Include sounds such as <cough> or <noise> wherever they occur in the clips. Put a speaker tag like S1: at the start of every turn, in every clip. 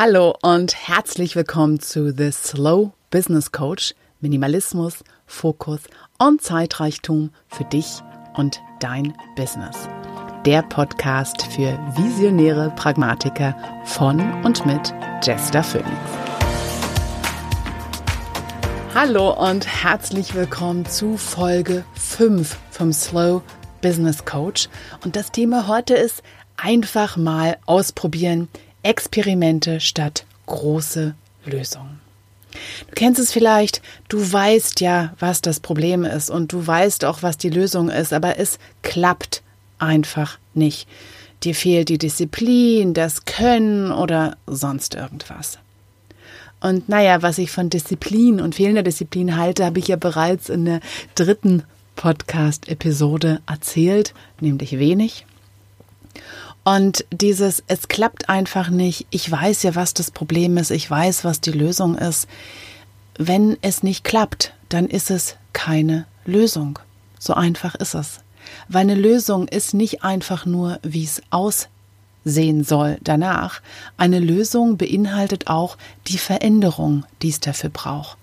S1: Hallo und herzlich willkommen zu The Slow Business Coach. Minimalismus, Fokus und Zeitreichtum für dich und dein Business. Der Podcast für visionäre Pragmatiker von und mit Jester Phoenix. Hallo und herzlich willkommen zu Folge 5 vom Slow Business Coach. Und das Thema heute ist einfach mal ausprobieren, Experimente statt große Lösungen. Du kennst es vielleicht, du weißt ja, was das Problem ist und du weißt auch, was die Lösung ist, aber es klappt einfach nicht. Dir fehlt die Disziplin, das Können oder sonst irgendwas. Und naja, was ich von Disziplin und fehlender Disziplin halte, habe ich ja bereits in der dritten Podcast-Episode erzählt, nämlich wenig. Und dieses, es klappt einfach nicht, ich weiß ja, was das Problem ist, ich weiß, was die Lösung ist. Wenn es nicht klappt, dann ist es keine Lösung. So einfach ist es. Weil eine Lösung ist nicht einfach nur, wie es aussehen soll danach. Eine Lösung beinhaltet auch die Veränderung, die es dafür braucht.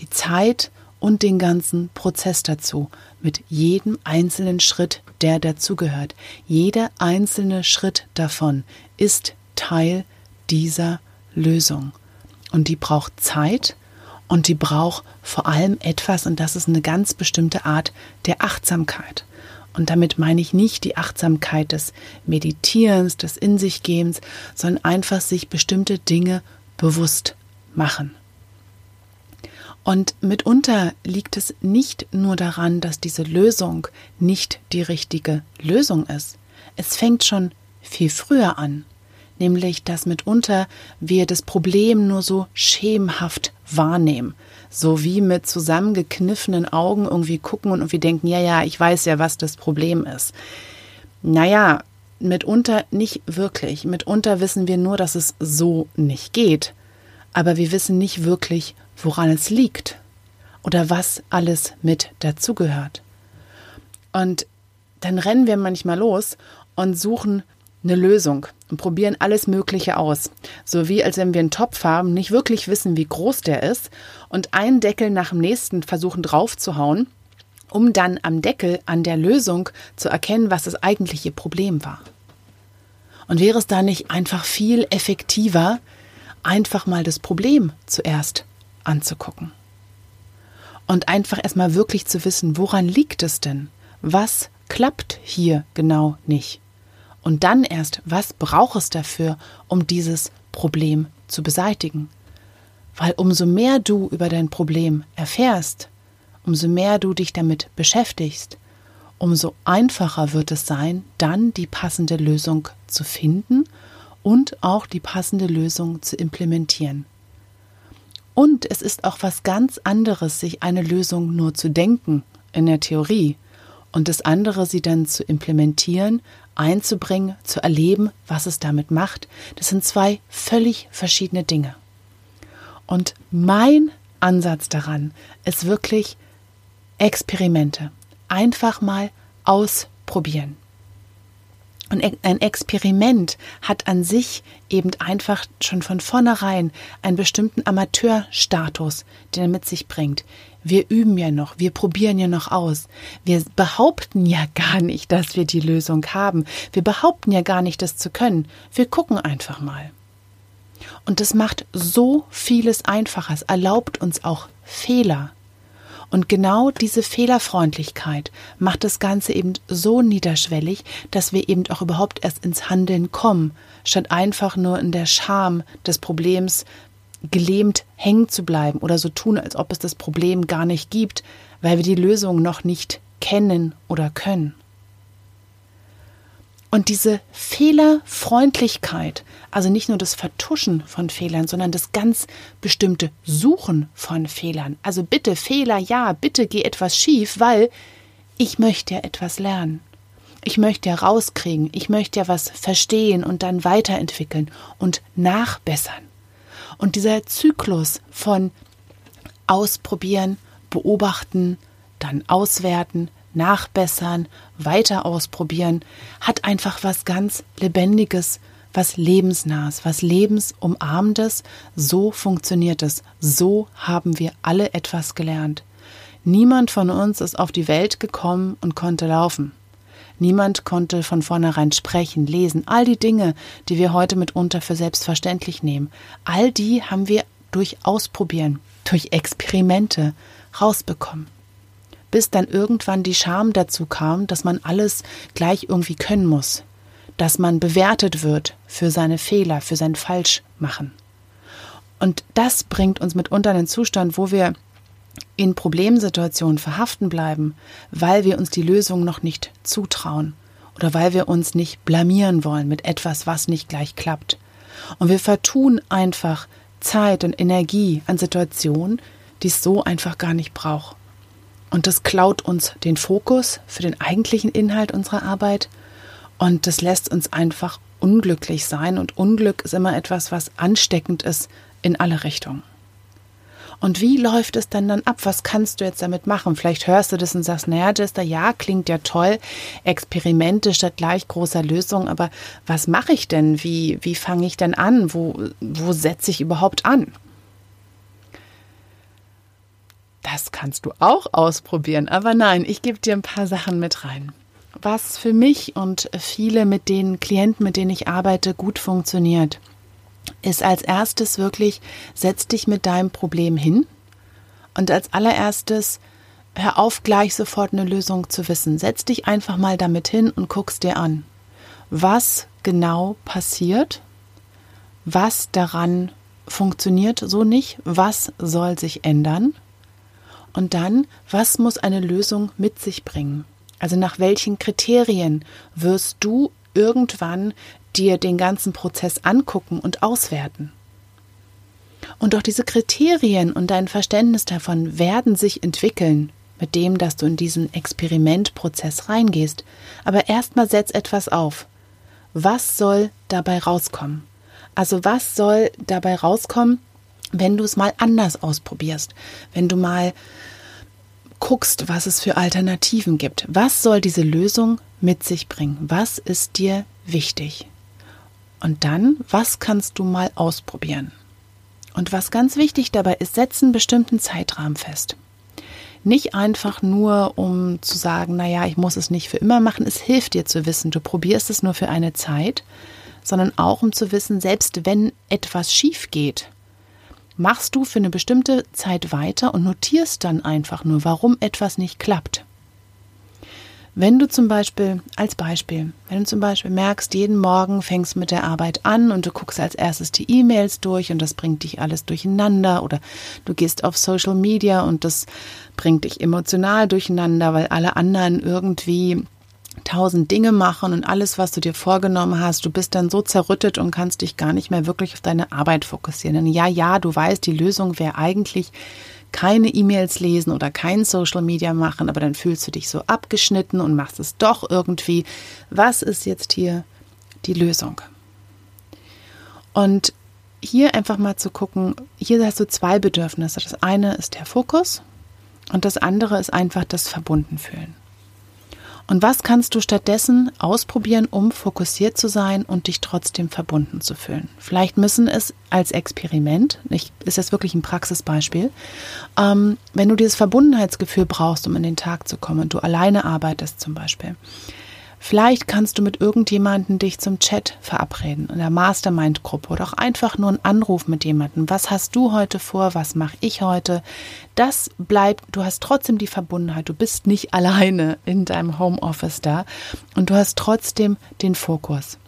S1: Die Zeit und den ganzen Prozess dazu, mit jedem einzelnen Schritt, der dazugehört. Jeder einzelne Schritt davon ist Teil dieser Lösung. Und die braucht Zeit und die braucht vor allem etwas, und das ist eine ganz bestimmte Art der Achtsamkeit. Und damit meine ich nicht die Achtsamkeit des Meditierens, des In sich Gehens, sondern einfach sich bestimmte Dinge bewusst machen. Und mitunter liegt es nicht nur daran, dass diese Lösung nicht die richtige Lösung ist. Es fängt schon viel früher an, nämlich dass mitunter wir das Problem nur so schemenhaft wahrnehmen, so wie mit zusammengekniffenen Augen irgendwie gucken und irgendwie denken, ja, ja, ich weiß ja, was das Problem ist. Naja, mitunter nicht wirklich. Mitunter wissen wir nur, dass es so nicht geht. Aber wir wissen nicht wirklich, woran es liegt oder was alles mit dazugehört. Und dann rennen wir manchmal los und suchen eine Lösung und probieren alles Mögliche aus. So wie als wenn wir einen Topf haben, nicht wirklich wissen, wie groß der ist und einen Deckel nach dem nächsten versuchen draufzuhauen, um dann am Deckel an der Lösung zu erkennen, was das eigentliche Problem war. Und wäre es da nicht einfach viel effektiver, einfach mal das Problem zuerst anzugucken. Und einfach erstmal wirklich zu wissen, woran liegt es denn? Was klappt hier genau nicht? Und dann erst, was braucht es dafür, um dieses Problem zu beseitigen? Weil umso mehr du über dein Problem erfährst, umso mehr du dich damit beschäftigst, umso einfacher wird es sein, dann die passende Lösung zu finden und auch die passende Lösung zu implementieren. Und es ist auch was ganz anderes, sich eine Lösung nur zu denken in der Theorie und das andere, sie dann zu implementieren, einzubringen, zu erleben, was es damit macht. Das sind zwei völlig verschiedene Dinge. Und mein Ansatz daran ist wirklich Experimente. Einfach mal ausprobieren. Und ein Experiment hat an sich eben einfach schon von vornherein einen bestimmten Amateurstatus, den er mit sich bringt. Wir üben ja noch, wir probieren ja noch aus. Wir behaupten ja <laughs> gar nicht, dass wir die Lösung haben. Wir behaupten ja gar nicht, das zu können. Wir gucken einfach mal. Und das macht so vieles einfacher. Es erlaubt uns auch Fehler. Und genau diese Fehlerfreundlichkeit macht das Ganze eben so niederschwellig, dass wir eben auch überhaupt erst ins Handeln kommen, statt einfach nur in der Scham des Problems gelähmt hängen zu bleiben oder so tun, als ob es das Problem gar nicht gibt, weil wir die Lösung noch nicht kennen oder können. Und diese Fehlerfreundlichkeit, also nicht nur das Vertuschen von Fehlern, sondern das ganz bestimmte Suchen von Fehlern. Also bitte Fehler, ja, bitte geh etwas schief, weil ich möchte ja etwas lernen. Ich möchte ja rauskriegen, ich möchte ja was verstehen und dann weiterentwickeln und nachbessern. Und dieser Zyklus von ausprobieren, beobachten, dann auswerten, nachbessern, weiter ausprobieren, hat einfach was ganz Lebendiges, was lebensnahes, was lebensumarmendes. So funktioniert es. So haben wir alle etwas gelernt. Niemand von uns ist auf die Welt gekommen und konnte laufen. Niemand konnte von vornherein sprechen, lesen. All die Dinge, die wir heute mitunter für selbstverständlich nehmen, all die haben wir durch Ausprobieren, durch Experimente rausbekommen. Bis dann irgendwann die Scham dazu kam, dass man alles gleich irgendwie können muss, dass man bewertet wird für seine Fehler, für sein Falschmachen. Und das bringt uns mitunter in einen Zustand, wo wir in Problemsituationen verhaften bleiben, weil wir uns die Lösung noch nicht zutrauen oder weil wir uns nicht blamieren wollen mit etwas, was nicht gleich klappt. Und wir vertun einfach Zeit und Energie an Situationen, die es so einfach gar nicht braucht. Und das klaut uns den Fokus für den eigentlichen Inhalt unserer Arbeit und das lässt uns einfach unglücklich sein. Und Unglück ist immer etwas, was ansteckend ist in alle Richtungen. Und wie läuft es denn dann ab? Was kannst du jetzt damit machen? Vielleicht hörst du das und sagst, naja, Jester, ja, klingt ja toll. Experimente statt gleich großer Lösung. Aber was mache ich denn? Wie, wie fange ich denn an? Wo, wo setze ich überhaupt an? Das kannst du auch ausprobieren. Aber nein, ich gebe dir ein paar Sachen mit rein. Was für mich und viele mit den Klienten, mit denen ich arbeite, gut funktioniert ist als erstes wirklich, setz dich mit deinem Problem hin und als allererstes hör auf, gleich sofort eine Lösung zu wissen. Setz dich einfach mal damit hin und guckst dir an, was genau passiert, was daran funktioniert so nicht, was soll sich ändern und dann, was muss eine Lösung mit sich bringen. Also nach welchen Kriterien wirst du irgendwann dir den ganzen Prozess angucken und auswerten. Und auch diese Kriterien und dein Verständnis davon werden sich entwickeln, mit dem, dass du in diesen Experimentprozess reingehst. Aber erstmal setz etwas auf. Was soll dabei rauskommen? Also was soll dabei rauskommen, wenn du es mal anders ausprobierst? Wenn du mal guckst, was es für Alternativen gibt. Was soll diese Lösung mit sich bringen? Was ist dir wichtig? Und dann, was kannst du mal ausprobieren? Und was ganz wichtig dabei ist, setzen bestimmten Zeitrahmen fest. Nicht einfach nur, um zu sagen, naja, ich muss es nicht für immer machen. Es hilft dir zu wissen, du probierst es nur für eine Zeit, sondern auch um zu wissen, selbst wenn etwas schief geht, machst du für eine bestimmte Zeit weiter und notierst dann einfach nur, warum etwas nicht klappt. Wenn du zum Beispiel, als Beispiel, wenn du zum Beispiel merkst, jeden Morgen fängst mit der Arbeit an und du guckst als erstes die E-Mails durch und das bringt dich alles durcheinander oder du gehst auf Social Media und das bringt dich emotional durcheinander, weil alle anderen irgendwie tausend Dinge machen und alles, was du dir vorgenommen hast, du bist dann so zerrüttet und kannst dich gar nicht mehr wirklich auf deine Arbeit fokussieren. Denn ja, ja, du weißt, die Lösung wäre eigentlich keine E-Mails lesen oder kein Social Media machen, aber dann fühlst du dich so abgeschnitten und machst es doch irgendwie. Was ist jetzt hier die Lösung? Und hier einfach mal zu gucken, hier hast du zwei Bedürfnisse. Das eine ist der Fokus und das andere ist einfach das Verbundenfühlen. Und was kannst du stattdessen ausprobieren, um fokussiert zu sein und dich trotzdem verbunden zu fühlen? Vielleicht müssen es als Experiment, ich, ist das wirklich ein Praxisbeispiel, ähm, wenn du dieses Verbundenheitsgefühl brauchst, um in den Tag zu kommen, du alleine arbeitest zum Beispiel, Vielleicht kannst du mit irgendjemandem dich zum Chat verabreden, in der Mastermind-Gruppe oder auch einfach nur einen Anruf mit jemandem. Was hast du heute vor? Was mache ich heute? Das bleibt, du hast trotzdem die Verbundenheit. Du bist nicht <laughs> alleine in deinem Homeoffice da und du hast trotzdem den Fokus.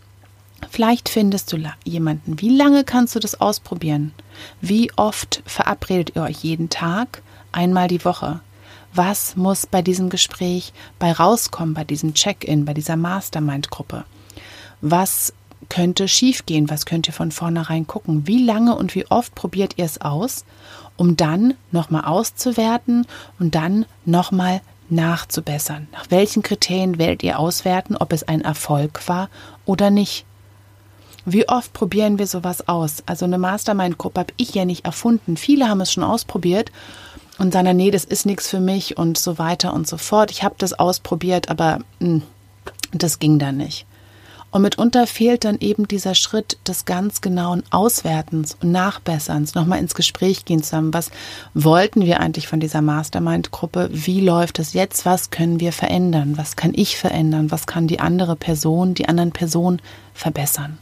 S1: Vielleicht findest du jemanden. Wie lange kannst du das ausprobieren? Wie oft verabredet ihr euch jeden Tag? Einmal die Woche was muss bei diesem Gespräch bei rauskommen, bei diesem Check-in, bei dieser Mastermind-Gruppe? Was könnte schiefgehen? Was könnt ihr von vornherein gucken? Wie lange und wie oft probiert ihr es aus, um dann nochmal auszuwerten und dann nochmal nachzubessern? Nach welchen Kriterien werdet ihr auswerten, ob es ein Erfolg war oder nicht? Wie oft probieren wir sowas aus? Also eine Mastermind-Gruppe habe ich ja nicht erfunden. Viele haben es schon ausprobiert und sagen, nee, das ist nichts für mich und so weiter und so fort. Ich habe das ausprobiert, aber mh, hm, das ging dann nicht. Und mitunter fehlt dann eben dieser Schritt des ganz genauen Auswertens und Nachbesserns, nochmal ins Gespräch gehen zusammen. Was wollten wir eigentlich von dieser Mastermind-Gruppe? Wie läuft es jetzt? Was können wir verändern? Was kann ich verändern? Was kann die andere Person, die anderen Personen verbessern?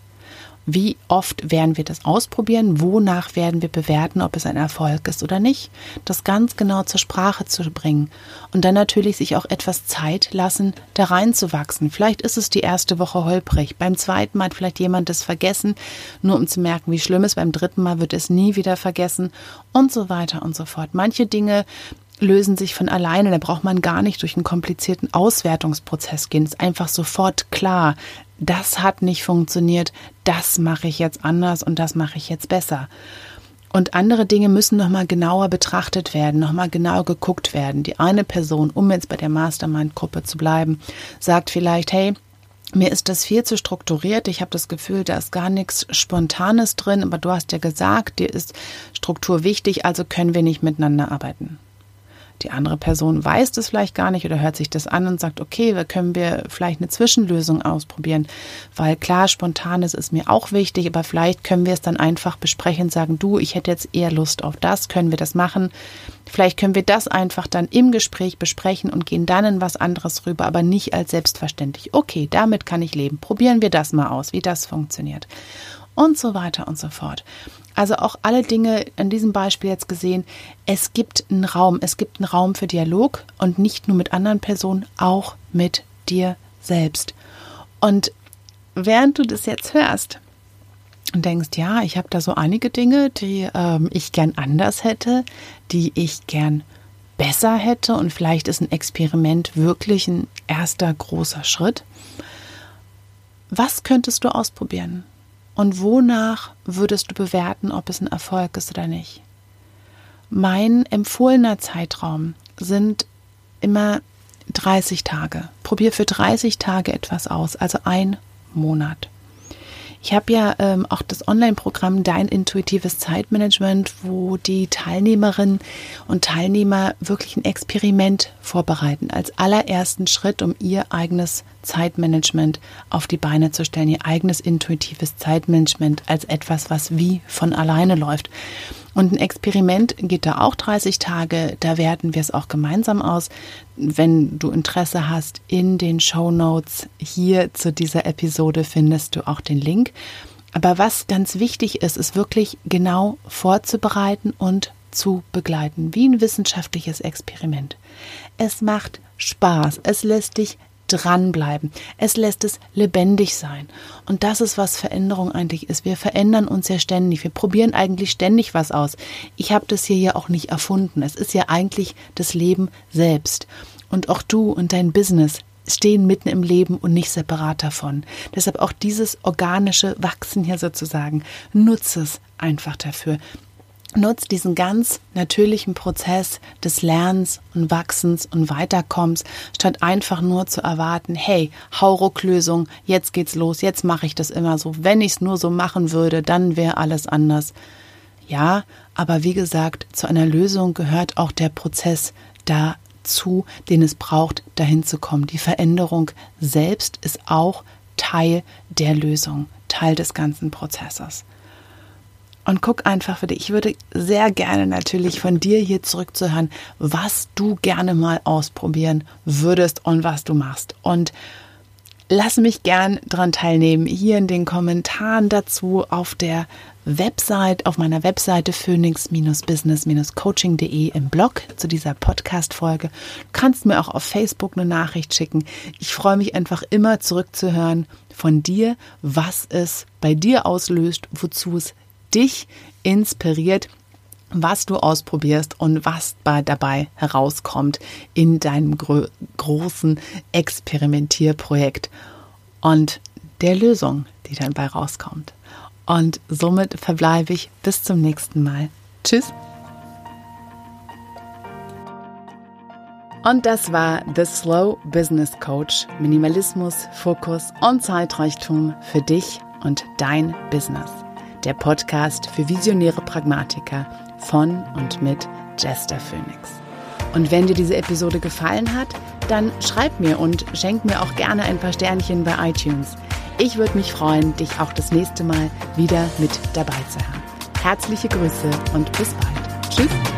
S1: Wie oft werden wir das ausprobieren? Wonach werden wir bewerten, ob es ein Erfolg ist oder nicht? Das ganz genau zur Sprache zu bringen. Und dann natürlich sich auch etwas Zeit lassen, da reinzuwachsen. Vielleicht ist es die erste Woche holprig. Beim zweiten Mal hat vielleicht jemand es vergessen, nur um zu merken, wie schlimm es. Beim dritten Mal wird es nie wieder vergessen und so weiter und so fort. Manche Dinge lösen sich von alleine. Da braucht man gar nicht durch einen komplizierten Auswertungsprozess gehen. Es ist einfach sofort klar das hat nicht funktioniert, das mache ich jetzt anders und das mache ich jetzt besser. Und andere Dinge müssen nochmal genauer betrachtet werden, nochmal genau geguckt werden. Die eine Person, um jetzt bei der Mastermind-Gruppe zu bleiben, sagt vielleicht, hey, mir ist das viel zu strukturiert. Ich habe das Gefühl, da ist gar nichts Spontanes drin, aber du hast ja gesagt, dir ist Struktur wichtig, also können wir nicht miteinander arbeiten. Die andere Person weiß das vielleicht gar nicht oder hört sich das an und sagt, okay, da können wir vielleicht eine Zwischenlösung ausprobieren, weil klar, spontanes ist mir auch wichtig, aber vielleicht können wir es dann einfach besprechen sagen, du, ich hätte jetzt eher Lust auf das, können wir das machen? Vielleicht können wir das einfach dann im Gespräch besprechen und gehen dann in was anderes rüber, aber nicht als selbstverständlich. Okay, damit kann ich leben. Probieren wir das mal aus, wie das funktioniert. Und so weiter und so fort. Also auch alle Dinge an diesem Beispiel jetzt gesehen, es gibt einen Raum, es gibt einen Raum für Dialog und nicht nur mit anderen Personen, auch mit dir selbst. Und während du das jetzt hörst und denkst, ja, ich habe da so einige Dinge, die ähm, ich gern anders hätte, die ich gern besser hätte und vielleicht ist ein Experiment wirklich ein erster großer Schritt. Was könntest du ausprobieren? Und wonach würdest du bewerten, ob es ein Erfolg ist oder nicht? Mein empfohlener Zeitraum sind immer 30 Tage. Probier für 30 Tage etwas aus, also ein Monat. Ich habe ja ähm, auch das Online-Programm Dein intuitives Zeitmanagement, wo die Teilnehmerinnen und Teilnehmer wirklich ein Experiment vorbereiten, als allerersten Schritt, um ihr eigenes Zeitmanagement auf die Beine zu stellen, ihr eigenes intuitives Zeitmanagement als etwas, was wie von alleine läuft. Und ein Experiment geht da auch 30 Tage. Da werten wir es auch gemeinsam aus. Wenn du Interesse hast, in den Show Notes hier zu dieser Episode findest du auch den Link. Aber was ganz wichtig ist, ist wirklich genau vorzubereiten und zu begleiten, wie ein wissenschaftliches Experiment. Es macht Spaß, es lässt dich dranbleiben. Es lässt es lebendig sein. Und das ist, was Veränderung eigentlich ist. Wir verändern uns ja ständig. Wir probieren eigentlich ständig was aus. Ich habe das hier ja auch nicht erfunden. Es ist ja eigentlich das Leben selbst. Und auch du und dein Business stehen mitten im Leben und nicht separat davon. Deshalb auch dieses organische Wachsen hier sozusagen. Nutze es einfach dafür nutzt diesen ganz natürlichen Prozess des Lernens und Wachsens und Weiterkommens, statt einfach nur zu erwarten, hey, Haurucklösung, jetzt geht's los, jetzt mache ich das immer so. Wenn ich es nur so machen würde, dann wäre alles anders. Ja, aber wie gesagt, zu einer Lösung gehört auch der Prozess dazu, den es braucht, dahin zu kommen. Die Veränderung selbst ist auch Teil der Lösung, Teil des ganzen Prozesses und guck einfach für dich. Ich würde sehr gerne natürlich von dir hier zurückzuhören, was du gerne mal ausprobieren würdest und was du machst. Und lass mich gern daran teilnehmen, hier in den Kommentaren dazu auf der Website, auf meiner Webseite phoenix-business-coaching.de im Blog zu dieser Podcast-Folge. Du kannst mir auch auf Facebook eine Nachricht schicken. Ich freue mich einfach immer zurückzuhören von dir, was es bei dir auslöst, wozu es dich inspiriert, was du ausprobierst und was dabei herauskommt in deinem gro großen Experimentierprojekt und der Lösung, die dann bei rauskommt. Und somit verbleibe ich bis zum nächsten Mal. Tschüss. Und das war The Slow Business Coach. Minimalismus, Fokus und Zeitreichtum für dich und dein Business der Podcast für visionäre Pragmatiker von und mit Jester Phoenix. Und wenn dir diese Episode gefallen hat, dann schreib mir und schenk mir auch gerne ein paar Sternchen bei iTunes. Ich würde mich freuen, dich auch das nächste Mal wieder mit dabei zu haben. Herzliche Grüße und bis bald. Tschüss.